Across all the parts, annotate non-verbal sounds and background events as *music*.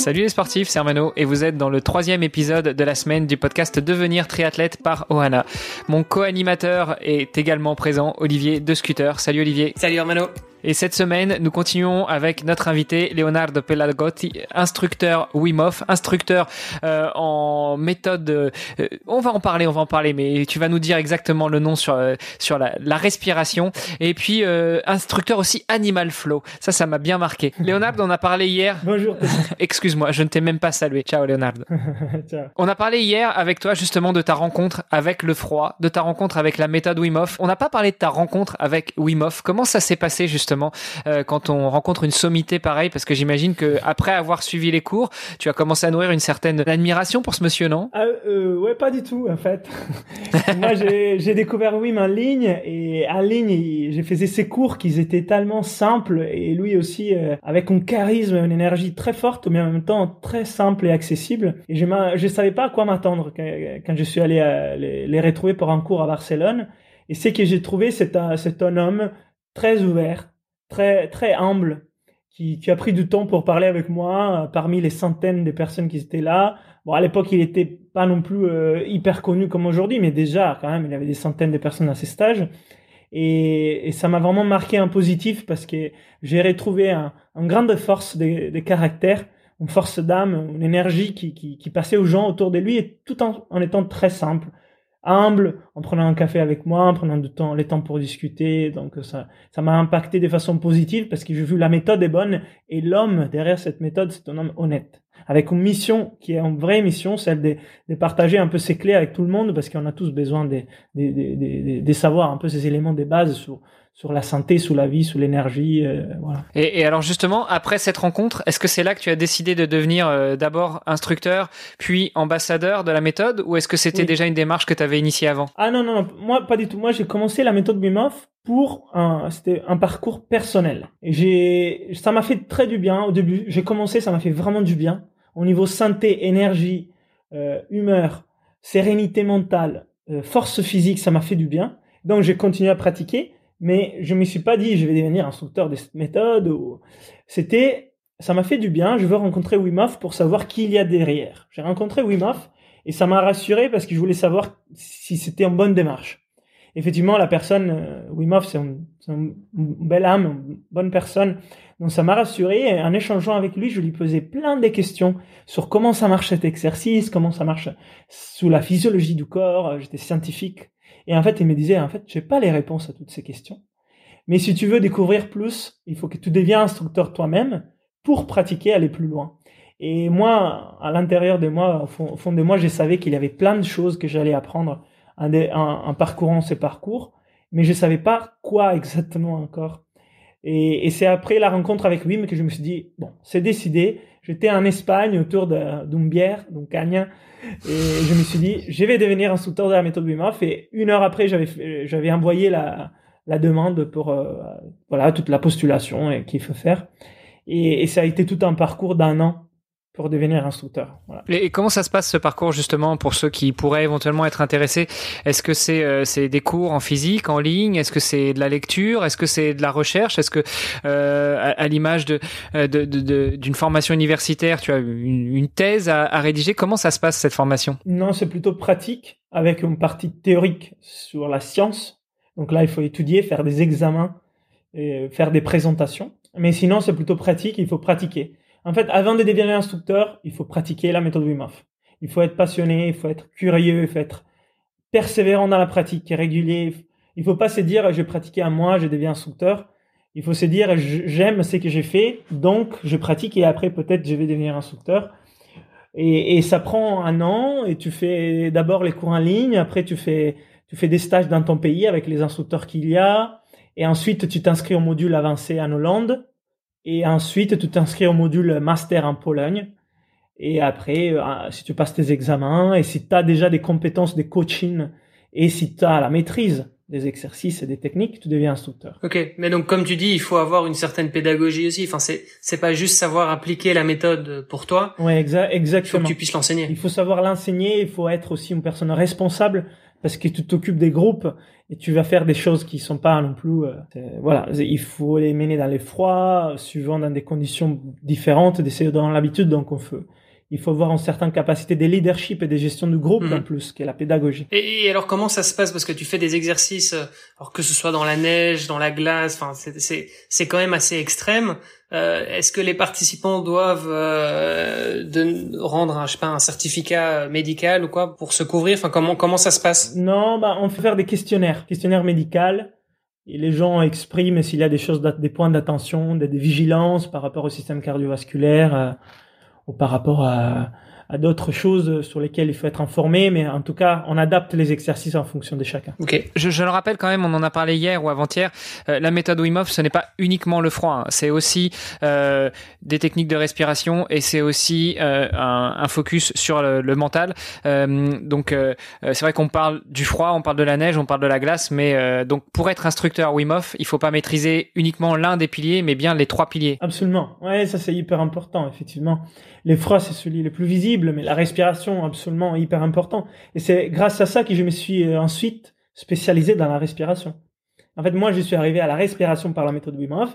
Salut les sportifs, c'est Armano et vous êtes dans le troisième épisode de la semaine du podcast Devenir triathlète par Ohana. Mon co-animateur est également présent, Olivier de Scooter. Salut Olivier. Salut Armano. Et cette semaine, nous continuons avec notre invité Leonardo Pelagotti, instructeur Wim Hof, instructeur euh, en méthode. Euh, on va en parler, on va en parler, mais tu vas nous dire exactement le nom sur euh, sur la, la, respiration. Et puis euh, instructeur aussi Animal Flow. Ça, ça m'a bien marqué. *laughs* Leonardo, on a parlé hier. Bonjour. *laughs* Excuse-moi, je ne t'ai même pas salué. Ciao Leonardo. *laughs* Ciao. On a parlé hier avec toi justement de ta rencontre avec le froid, de ta rencontre avec la méthode Wim Hof. On n'a pas parlé de ta rencontre avec Wim Hof. Comment ça s'est passé justement? Euh, quand on rencontre une sommité pareille Parce que j'imagine que après avoir suivi les cours, tu as commencé à nourrir une certaine admiration pour ce monsieur, non? Ah, euh, Ouais, pas du tout en fait. *laughs* Moi, j'ai découvert Wim en ligne et en ligne, j'ai fait ses cours qui étaient tellement simples et lui aussi euh, avec un charisme, une énergie très forte, mais en même temps très simple et accessible. Et je je savais pas à quoi m'attendre quand, je suis allé euh, les, retrouver pour un cours à Barcelone. Et c'est que j'ai trouvé c'est un homme très ouvert, très très humble qui, qui, a pris du temps pour parler avec moi euh, parmi les centaines de personnes qui étaient là. Bon, à l'époque, il était pas non plus euh, hyper connu comme aujourd'hui, mais déjà, quand même, il y avait des centaines de personnes à ces stages. Et, et ça m'a vraiment marqué en positif parce que j'ai retrouvé un, une grande force de, de, caractère, une force d'âme, une énergie qui, qui, qui, passait aux gens autour de lui et tout en, en étant très simple humble en prenant un café avec moi, en prenant du temps, les temps pour discuter. Donc ça, ça m'a impacté de façon positive parce que j'ai vu la méthode est bonne et l'homme derrière cette méthode, c'est un homme honnête, avec une mission qui est une vraie mission, celle de, de partager un peu ses clés avec tout le monde parce qu'on a tous besoin de, de, de, de, savoir un peu ces éléments de base sur sur la santé, sous la vie, sous l'énergie. Euh, voilà. Et, et, alors justement, après cette rencontre, est-ce que c'est là que tu as décidé de devenir euh, d'abord instructeur, puis ambassadeur de la méthode, ou est-ce que c'était oui. déjà une démarche que tu avais initiée avant? Ah non, non, non, moi pas du tout. Moi j'ai commencé la méthode Wim Hof pour un, c'était un parcours personnel. J'ai, ça m'a fait très du bien au début. J'ai commencé, ça m'a fait vraiment du bien au niveau santé, énergie, euh, humeur, sérénité mentale, force physique, ça m'a fait du bien. Donc j'ai continué à pratiquer mais je me suis pas dit je vais devenir instructeur de cette méthode c'était ça m'a fait du bien je veux rencontrer Wim pour savoir qui il y a derrière. J'ai rencontré Wim et ça m'a rassuré parce que je voulais savoir si c'était en bonne démarche. Effectivement la personne euh, Wim c'est un, une belle âme une bonne personne. Donc ça m'a rassuré et en échangeant avec lui je lui posais plein de questions sur comment ça marche cet exercice comment ça marche sous la physiologie du corps. J'étais scientifique et en fait, il me disait, en fait, je n'ai pas les réponses à toutes ces questions. Mais si tu veux découvrir plus, il faut que tu deviens instructeur toi-même pour pratiquer, aller plus loin. Et moi, à l'intérieur de moi, au fond, de moi, je savais qu'il y avait plein de choses que j'allais apprendre en, parcourant ces parcours, mais je savais pas quoi exactement encore. Et, et c'est après la rencontre avec Wim que je me suis dit, bon, c'est décidé. J'étais en Espagne autour d'une bière, donc Cagna, et je me suis dit, je vais devenir instructeur de la méthode Wim Hof. Et une heure après, j'avais envoyé la, demande pour euh, voilà toute la postulation qu'il faut faire. Et, ça a été tout un parcours d'un an pour devenir instructeur. Voilà. Et comment ça se passe ce parcours justement pour ceux qui pourraient éventuellement être intéressés? Est-ce que c'est euh, c'est des cours en physique, en ligne? Est-ce que c'est de la lecture? Est-ce que c'est de la recherche? Est-ce que euh, à, à l'image de d'une de, de, de, formation universitaire, tu as une, une thèse à, à, rédiger? Comment ça se passe cette formation? Non, c'est plutôt pratique avec une partie théorique sur la science. Donc là, il faut étudier, faire des examens, et faire des présentations. Mais sinon, c'est plutôt pratique. Il faut pratiquer. En fait, avant de devenir instructeur, il faut pratiquer la méthode Wim Hof. Il faut être passionné, il faut être curieux, il faut être persévérant dans la pratique, régulier. Il faut pas se dire, je vais pratiquer un mois, je deviens instructeur. Il faut se dire, j'aime ce que j'ai fait, donc je pratique et après peut-être je vais devenir instructeur. Et, et, ça prend un an et tu fais d'abord les cours en ligne, après tu fais, tu fais des stages dans ton pays avec les instructeurs qu'il y a, et ensuite tu t'inscris au module avancé en Hollande. Et ensuite, tu t'inscris au module master en Pologne. Et après, euh, si tu passes tes examens et si tu as déjà des compétences de coaching et si tu as la maîtrise des exercices et des techniques, tu deviens instructeur. Ok, mais donc comme tu dis, il faut avoir une certaine pédagogie aussi. Enfin, c'est c'est pas juste savoir appliquer la méthode pour toi. Ouais, exa exactement. Il faut que tu puisses l'enseigner. Il faut savoir l'enseigner. Il faut être aussi une personne responsable parce que tu t'occupes des groupes et tu vas faire des choses qui sont pas non plus euh, voilà il faut les mener dans les froids suivant dans des conditions différentes d'essayer dans l'habitude donc on fait il faut avoir une certaine capacité de leadership et de gestion du groupe mhm. en plus, qui est la pédagogie. Et, alors comment ça se passe? Parce que tu fais des exercices, euh, alors que ce soit dans la neige, dans la glace, enfin c'est c'est quand même assez extrême. Euh, Est-ce que les participants doivent euh, de rendre un je sais pas un certificat médical ou quoi pour se couvrir? Enfin comment comment ça se passe? Non, bah on fait faire des questionnaires, questionnaires médicaux. Et les gens expriment s'il y a des choses, des points d'attention, des, des, vigilances par rapport au système cardiovasculaire. Euh, par rapport à, à d'autres choses sur lesquelles il faut être informé, mais en tout cas, on adapte les exercices en fonction de chacun. Ok. Je, je le rappelle quand même, on en a parlé hier ou avant-hier. Euh, la méthode Wim Hof, ce n'est pas uniquement le froid, hein. c'est aussi euh, des techniques de respiration et c'est aussi euh, un, un, focus sur le, le mental. Euh, donc, euh, c'est vrai qu'on parle du froid, on parle de la neige, on parle de la glace, mais donc pour être instructeur Wim Hof, il faut pas maîtriser uniquement l'un des piliers, mais bien les trois piliers. Absolument. Ouais, ça c'est hyper important, effectivement. Les froids, c'est celui le plus visible mais la respiration, absolument hyper important. Et c'est grâce à ça que je me suis euh, ensuite spécialisé dans la respiration. En fait, moi, je suis arrivé à la respiration par la méthode Wim.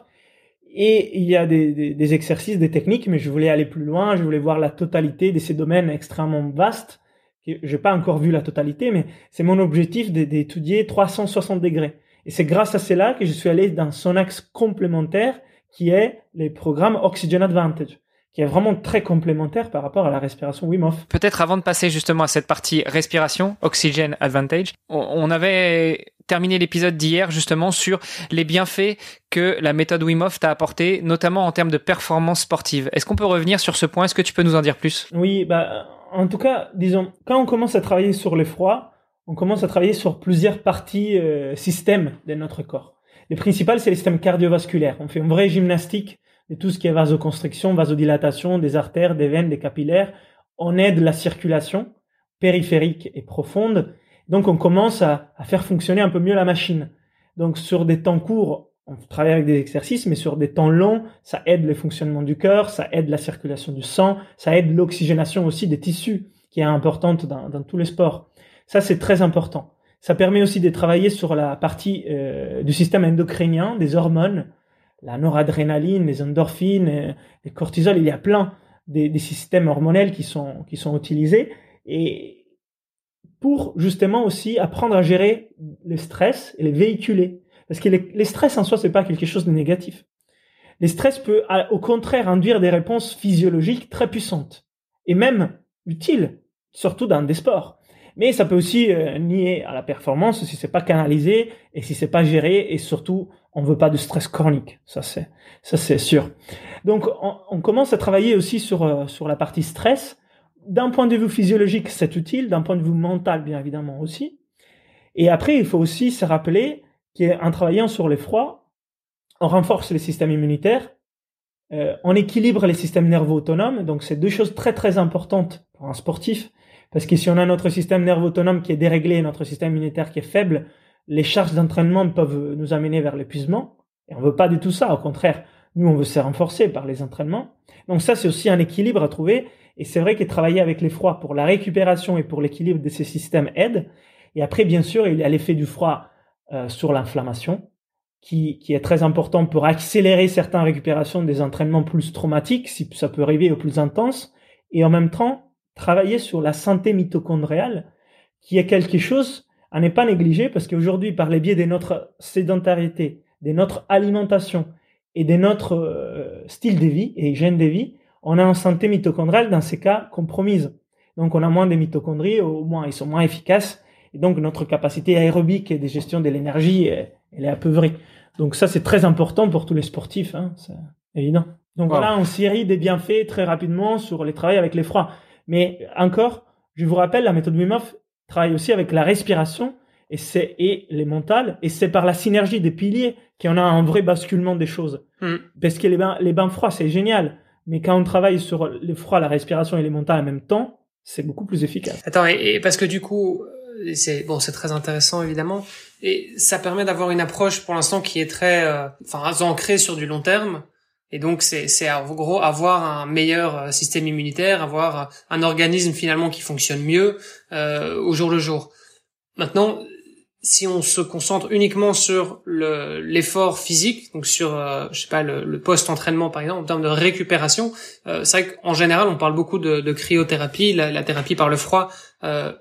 Et il y a des, des, exercices, des techniques, mais je voulais aller plus loin, je voulais voir la totalité de ces domaines extrêmement vastes. J'ai pas encore vu la totalité, mais c'est mon objectif d'étudier 360 degrés. Et c'est grâce à cela que je suis allé dans son axe complémentaire, qui est les programmes Oxygen Advantage qui est vraiment très complémentaire par rapport à la respiration Wim Hof. Peut-être avant de passer justement à cette partie respiration, Oxygen Advantage, on avait terminé l'épisode d'hier justement sur les bienfaits que la méthode Wim Hof t'a apporté, notamment en termes de performance sportive. Est-ce qu'on peut revenir sur ce point? Est-ce que tu peux nous en dire plus? Oui, bah, en tout cas, disons, quand on commence à travailler sur le froid, on commence à travailler sur plusieurs parties euh, systèmes de notre corps. Le principal, c'est le système cardiovasculaire. On fait une vraie gymnastique et tout ce qui est vasoconstriction, vasodilatation des artères, des veines, des capillaires. On aide la circulation périphérique et profonde. Donc on commence à, faire fonctionner un peu mieux la machine. Donc sur des temps courts, on travaille avec des exercices, mais sur des temps longs, ça aide le fonctionnement du cœur, ça aide la circulation du sang, ça aide l'oxygénation aussi des tissus, qui est importante dans, tous les sports. Ça, c'est très important. Ça permet aussi de travailler sur la partie euh, du système endocrinien, des hormones, la noradrénaline, les endorphines, les cortisol, il y a plein des, systèmes hormonels qui sont, qui sont utilisés et pour justement aussi apprendre à gérer le stress et les véhiculer. Parce que les, stress en soi, c'est pas quelque chose de négatif. Les stress peut au contraire induire des réponses physiologiques très puissantes et même utiles, surtout dans des sports. Mais ça peut aussi euh, nier à la performance si c'est pas canalisé et si c'est pas géré et surtout on veut pas de stress chronique. Ça c'est ça c'est sûr. Donc on, commence à travailler aussi sur euh, sur la partie stress. D'un point de vue physiologique, c'est utile. D'un point de vue mental, bien évidemment aussi. Et après, il faut aussi se rappeler qu'en travaillant sur les froids, on renforce le système immunitaire, euh, on équilibre les systèmes nerveux autonomes. Donc c'est deux choses très très importantes pour un sportif parce que si on a notre système nerveux autonome qui est déréglé, notre système immunitaire qui est faible, les charges d'entraînement peuvent nous amener vers l'épuisement. Et on veut pas du tout ça. Au contraire, nous, on veut se renforcer par les entraînements. Donc ça, c'est aussi un équilibre à trouver. Et c'est vrai que travailler avec les froids pour la récupération et pour l'équilibre de ces systèmes aide. Et après, bien sûr, il y a l'effet du froid euh, sur l'inflammation, qui, qui est très important pour accélérer certaines récupérations des entraînements plus traumatiques, si ça peut arriver au plus intense. Et en même temps, travailler sur la santé mitochondriale, qui est quelque chose à ne pas négliger parce qu'aujourd'hui, par les biais de notre sédentarité, de notre alimentation et de notre euh, style de vie et hygiène de vie, on a une santé mitochondriale dans ces cas compromise. Donc on a moins de mitochondries, au moins ils sont moins efficaces, et donc notre capacité aérobique et de gestion de l'énergie, elle est apeurée. Donc ça c'est très important pour tous les sportifs, hein, c'est évident. Donc voilà, on série des bienfaits très rapidement sur les travaux avec les froids. Mais encore, je vous rappelle, la méthode Wim Hof travaille aussi avec la respiration et c'est et les mentales et c'est par la synergie des piliers qu'on a un vrai basculement des choses. Hmm. Parce que les bains, les bains froids, c'est génial. Mais quand on travaille sur le froid, la respiration et les mentales en même temps, c'est beaucoup plus efficace. Attends, et, parce que du coup, c'est bon, c'est très intéressant évidemment, et ça permet d'avoir une approche pour l'instant qui est très, euh, enfin, ancrée sur du long terme. Et donc c'est en gros avoir un meilleur euh, système immunitaire, avoir un organisme finalement qui fonctionne mieux euh, au jour le jour. Maintenant, si on se concentre uniquement sur le l'effort physique, donc sur euh, je sais pas le, le post-entraînement par exemple en termes de récupération, euh, c'est vrai qu'en général on parle beaucoup de, de cryothérapie, la, la, thérapie par le froid. Euh,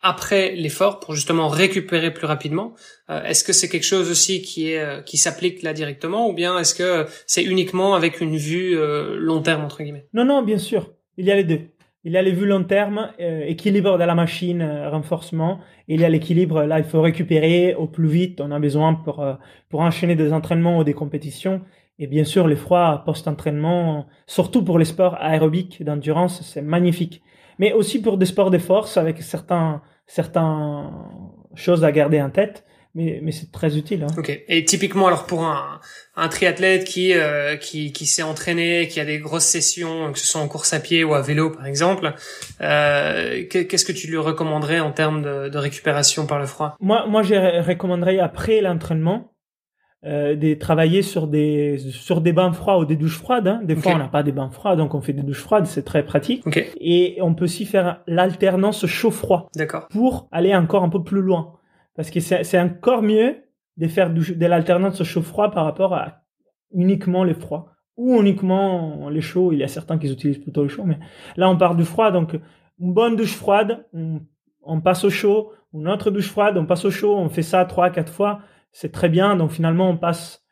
après l'effort pour justement récupérer plus rapidement. Euh, est-ce que c'est quelque chose aussi qui est euh, qui s'applique là directement ou bien est-ce que c'est uniquement avec une vue euh, long terme entre guillemets? Non non, bien sûr, il y a les deux. Il y a les vues long terme, équilibre de la machine, renforcement. Et il y a l'équilibre, là il faut récupérer au plus vite, on a besoin pour pour enchaîner des entraînements ou des compétitions. Et bien sûr, l'effroi post-entraînement, surtout pour les sports aérobiques d'endurance, c'est magnifique mais aussi pour des sports de force avec certains certains choses à garder en tête. Mais, mais c'est très utile. Hein. Ok. Et typiquement, alors pour un, un triathlète qui euh, qui, qui s'est entraîné, qui a des grosses sessions, que ce soit en course à pied ou à vélo par exemple, euh, qu'est-ce que tu lui recommanderais en termes de, de récupération par le froid? Moi, moi, je recommanderais après l'entraînement euh, de travailler sur des sur des bains froids ou des douches froides. Hein. Des fois, on n'a pas des bains froids, donc on fait des douches froides, c'est très pratique. Et on peut aussi faire l'alternance chaud-froid. D'accord. Pour aller encore un peu plus loin, parce que c'est encore mieux de faire de l'alternance chaud-froid par rapport à uniquement les froids ou uniquement les chauds. Il y a certains qui utilisent plutôt les chauds, mais là on part du froid, donc une bonne douche froide, on, on passe au chaud, une autre douche froide, on passe au chaud, on fait ça trois, quatre fois c'est très bien. Donc finalement, on passe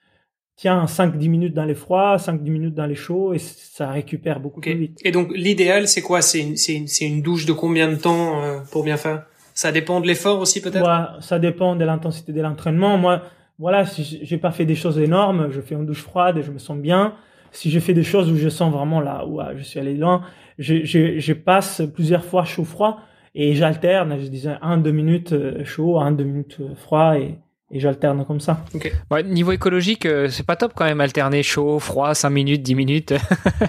tiens 5-10 minutes dans les froids, 5-10 minutes dans les chauds et ça récupère beaucoup plus vite. Et donc l'idéal, c'est quoi? C'est une, une, une, douche de combien de temps euh, pour bien faire? Ça dépend de l'effort aussi peut-être? Ouais, Ça dépend de l'intensité de l'entraînement. Moi, voilà, si j'ai pas fait des choses énormes, je fais une douche froide et je me sens bien. Si je fais des choses où je sens vraiment là, où je suis allé loin, je, je, je passe plusieurs fois chaud-froid et j'alterne, je disais 1-2 minutes euh, chaud, 1-2 minutes euh, froid et et j'alterne comme ça. niveau écologique, euh, c'est pas top quand même alterner chaud, froid, 5 minutes, 10 minutes.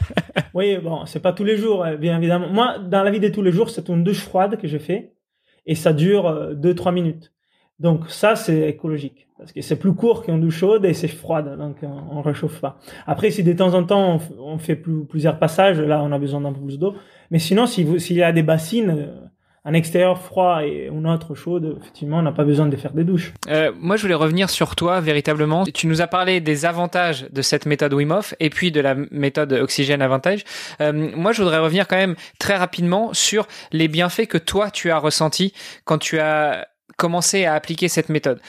*laughs* oui, bon, c'est pas tous les jours, euh, bien évidemment. Moi, dans la vie de tous les jours, c'est une douche froide que je fais et ça dure 2-3 euh, minutes. Donc ça, c'est écologique parce que c'est plus court qu'une douche chaude et c'est froide, donc on, réchauffe pas. Après, si de temps en temps on, fait plusieurs passages, là, on a besoin d'un peu plus d'eau. Mais sinon, s'il y a des bassines, un extérieur froid et une autre chaude, effectivement, on n'a pas besoin de faire des douches. Euh, moi, je voulais revenir sur toi véritablement. Tu nous as parlé des avantages de cette méthode Wim Hof et puis de la méthode Oxygène Avantage. Euh, moi, je voudrais revenir quand même très rapidement sur les bienfaits que toi, tu as ressentis quand tu as commencé à appliquer cette méthode.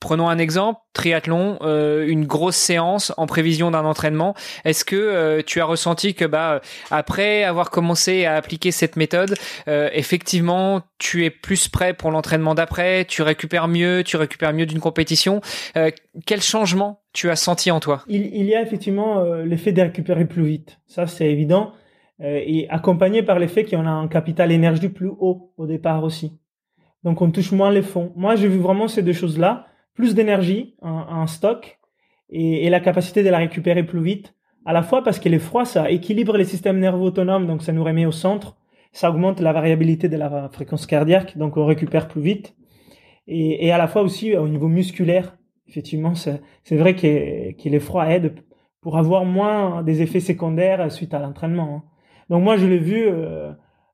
Prenons un exemple, triathlon, euh, une grosse séance en prévision d'un entraînement. Est-ce que euh, tu as ressenti que bah après avoir commencé à appliquer cette méthode, euh, effectivement, tu es plus prêt pour l'entraînement d'après, tu récupères mieux, tu récupères mieux d'une compétition. quel changement tu as senti en toi? Il, il, y a effectivement l'effet de récupérer plus vite. Ça, c'est évident. et accompagné par l'effet qu'on a un capital énergie plus haut au départ aussi. Donc on touche moins les fonds. Moi, j'ai vu vraiment ces deux choses-là plus d'énergie en, stock et, la capacité de la récupérer plus vite. À la fois parce que les froids, ça équilibre les systèmes nerveux autonomes, donc ça nous remet au centre. Ça augmente la variabilité de la fréquence cardiaque, donc on récupère plus vite. Et, à la fois aussi au niveau musculaire, effectivement, c'est vrai que, que les froids aident pour avoir moins des effets secondaires suite à l'entraînement. Hein. Donc moi, je l'ai vu euh,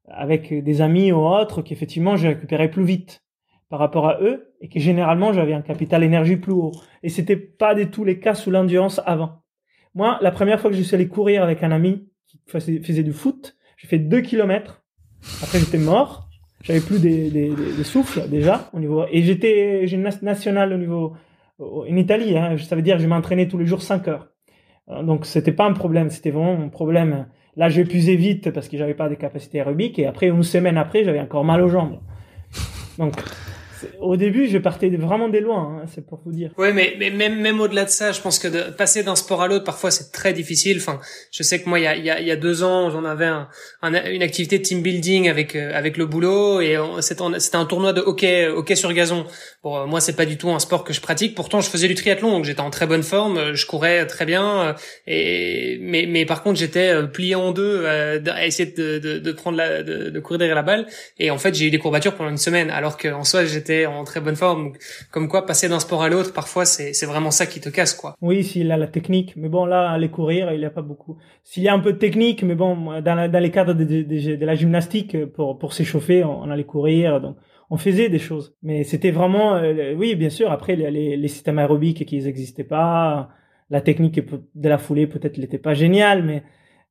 avec des amis ou autres qu'effectivement, j'ai récupéré plus vite par rapport à eux et que généralement j'avais un capital énergie plus haut. Et c'était pas du tout les cas sous l'endurance avant. Moi, la première fois que je suis allé courir avec un ami qui faisait, du foot, j'ai fait deux kilomètres. Après, j'étais mort. J'avais plus des, des, des, souffles déjà au niveau et j'étais j'ai une au niveau en Italie. Hein, ça veut dire que je m'entraînais tous les jours 5 heures. Euh, donc c'était pas un problème, c'était vraiment un problème. Là, j'ai épuisé vite parce que j'avais pas des capacités aérobiques et après une semaine après, j'avais encore mal aux jambes. Donc Au début, je partais vraiment des loin, hein, c'est pour vous dire. Oui, mais, mais même même au-delà de ça, je pense que de passer d'un sport à l'autre, parfois c'est très difficile. Enfin, je sais que moi, il y a il y a, il y a deux ans, j'en avais un, une activité team building avec euh, avec le boulot et c'était un tournoi de hockey hockey sur gazon. Bon, euh, moi, c'est pas du tout un sport que je pratique. Pourtant, je faisais du triathlon, donc j'étais en très bonne forme, je courais très bien. Et mais mais par contre, j'étais plié en deux à essayer de de, de prendre la de, de courir derrière la balle. Et en fait, j'ai eu des courbatures pendant une semaine, alors qu'en soi, j'étais en très bonne forme. comme quoi, passer d'un sport à l'autre, parfois, c'est vraiment ça qui te casse, quoi. Oui, s'il a la technique. Mais bon, là, aller courir, il n'y a pas beaucoup. S'il y a un peu de technique, mais bon, dans, dans les cadres de, de, la gymnastique, pour, pour s'échauffer, on, allait courir. Donc, on faisait des choses. Mais c'était vraiment, euh, oui, bien sûr. Après, les, les, systèmes aérobiques qui n'existaient pas, la technique de la foulée peut-être n'était pas géniale, mais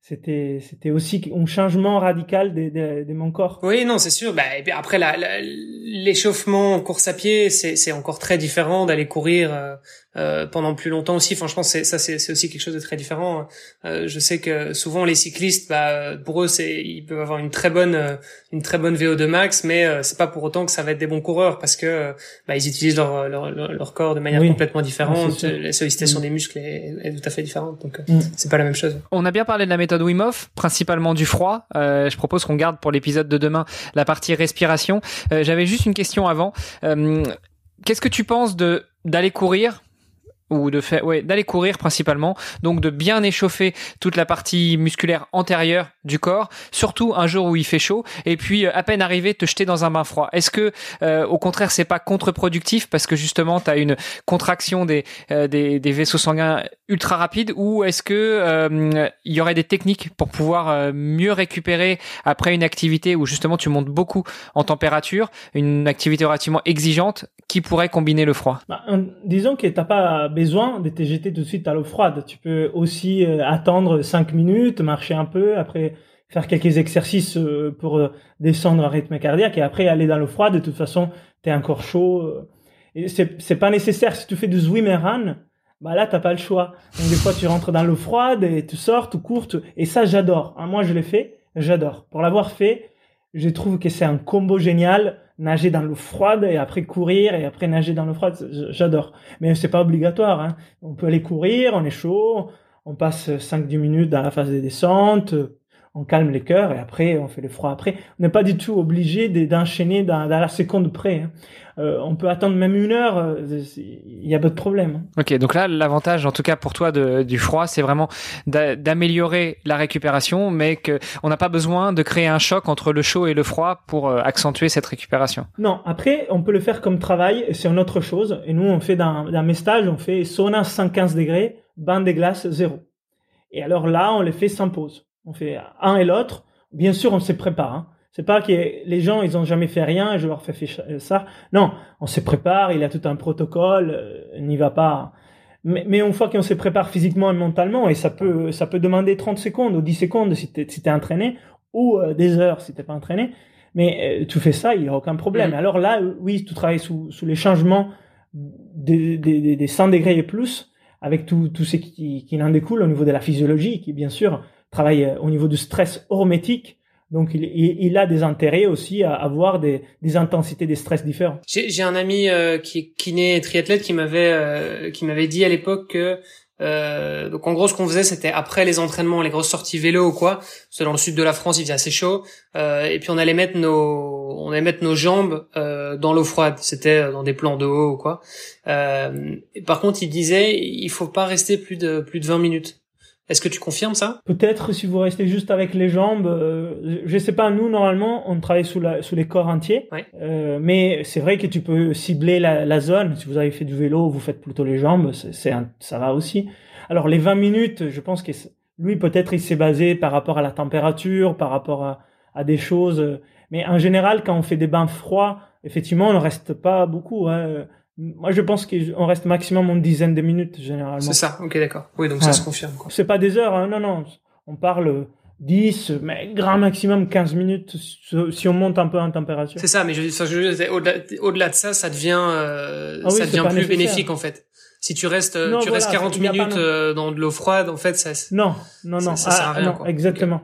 c'était c'était aussi un changement radical de, de, de mon corps. Oui, non, c'est sûr. Bah, et puis après, l'échauffement en course à pied, c'est encore très différent d'aller courir euh, euh, pendant plus longtemps aussi. Franchement, c'est ça, c'est aussi quelque chose de très différent. Euh, je sais que souvent les cyclistes, bah, pour eux, c'est ils peuvent avoir une très bonne euh, une très bonne VO2 max, mais euh, c'est pas pour autant que ça va être des bons coureurs parce que bah, ils utilisent leur, leur, leur corps de manière complètement différente. la sollicitation mm. des muscles est, est, tout à fait différente, donc mm. c'est pas la même chose. On a bien parlé de la méthode Wim Hof, principalement du froid. je propose qu'on garde pour l'épisode de demain la partie respiration. J'avais juste une question avant. Qu'est-ce que tu penses de d'aller courir ou de faire d'aller courir principalement. Donc de bien échauffer toute la partie musculaire antérieure du corps surtout un jour où il fait chaud et puis euh, à peine arrivé te jeter dans un bain froid. Est-ce que euh, au contraire c'est pas contre-productif parce que justement tu as une contraction des, euh, des, des vaisseaux sanguins ultra rapide ou est-ce que il y aurait des techniques pour pouvoir mieux récupérer après une activité où justement tu montes beaucoup en température une activité relativement exigeante qui pourrait combiner le froid? Bah, disons que t'as pas besoin de te jeter tout de suite à l'eau froide. Tu peux aussi euh, attendre 5 minutes, marcher un peu, après faire quelques exercices euh, pour euh, descendre un rythme cardiaque et après aller dans l'eau froide. De toute façon, tu es encore chaud. Et c'est, pas nécessaire. Si tu fais du swimmerun, bah là, t'as pas le choix. Donc, des fois, tu rentres dans l'eau froide et tu sors, tu cours. Et ça, j'adore. Hein, moi, je l'ai fait. J'adore. Pour l'avoir fait, je trouve que c'est un combo génial nager dans l'eau froide et après courir et après nager dans l'eau froide, j'adore. Mais c'est pas obligatoire. Hein. On peut aller courir, on est chaud, on passe 5-10 minutes dans la phase de descente, on calme les cœurs et après on fait le froid après. On n'est pas du tout obligé d'enchaîner dans, dans, la seconde près. Hein. Euh, on peut attendre même une heure, euh, il y a pas de problème. Hein. Ok, donc là l'avantage en tout cas pour toi de, du froid, c'est vraiment d'améliorer la récupération, mais que on n'a pas besoin de créer un choc entre le chaud et le froid pour euh, accentuer cette récupération. Non, après on peut le faire comme travail, c'est une autre chose. Et nous on fait dans, dans mes stages, on fait sauna 115 degrés, bain des glaces zéro. Et alors là on les fait sans pause. On fait un et l'autre. Bien sûr, on se prépare. Hein. C'est pas que les gens, ils ont jamais fait rien, je leur fais ça. Non, on se prépare, il y a tout un protocole, euh, n'y va pas. Mais, mais une fois qu'on se prépare physiquement et mentalement, et ça peut, ça peut demander 30 secondes ou 10 secondes si t'es, si t'es entraîné, ou euh, des heures si t'es pas entraîné, mais euh, tu fais ça, il y a aucun problème. Mm. Alors là, oui, tu travailles sous, sous les changements des, des, des 100 degrés et plus, avec tout, tout ce qui, qui en découle au niveau de la physiologie, qui bien sûr travaille euh, au niveau du stress hormétique. Donc, il, il, a des intérêts aussi à avoir des, des intensités des stress différents. J'ai un ami euh, qui est kiné triathlète qui m'avait euh, qui m'avait dit à l'époque que euh, donc en gros ce qu'on faisait c'était après les entraînements, les grosses sorties vélo ou quoi, c'est dans le sud de la France il faisait assez chaud, euh, et puis on allait mettre nos on allait mettre nos jambes euh, dans l'eau froide, c'était dans des plans de haut ou quoi. par contre il disait il faut pas rester plus de plus de 20 minutes est-ce que tu confirmes ça? Peut-être si vous restez juste avec les jambes. Euh, je sais pas. Nous normalement, on travaille sous, la, sous les corps entiers. Euh, mais c'est vrai que tu peux cibler la, la, zone. Si vous avez fait du vélo, vous faites plutôt les jambes. C'est ça va aussi. Alors les 20 minutes, je pense que lui peut-être il s'est basé par rapport à la température, par rapport à, à des choses. Mais en général, quand on fait des bains froids, effectivement, on ne reste pas beaucoup. Hein. Moi, je pense qu'on reste maximum une dizaine de minutes, généralement. C'est ça, ok, d'accord. Oui, donc ça se confirme. C'est pas des heures, hein, non, non. On parle 10, mais grand maximum 15 minutes si on monte un peu en température. C'est ça, mais je, je au-delà, de ça, ça devient, euh, ah ça devient plus bénéfique, en fait. Si tu restes, tu restes 40 minutes euh, dans de l'eau froide, en fait, ça. Non, non, non. Ça, sert à ah, rien, non, exactement.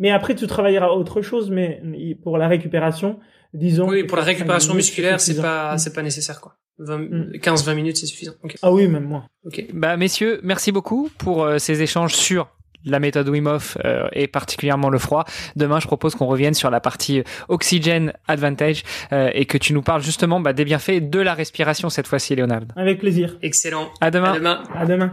Mais après, tu travailleras autre chose, mais pour la récupération, disons. Oui, pour la 45 récupération musculaire, c'est pas, c'est pas nécessaire, quoi. Mm. 15-20 minutes, c'est suffisant. Ah oui, même moi. Ok. Bah, messieurs, merci beaucoup pour euh, ces échanges sur la méthode Wim Hof euh, et particulièrement le froid. Demain, je propose qu'on revienne sur la partie Oxygen Advantage euh, et que tu nous parles justement bah, des bienfaits de la respiration cette fois-ci, Léonard. Avec plaisir. Excellent. À demain. À demain. À demain.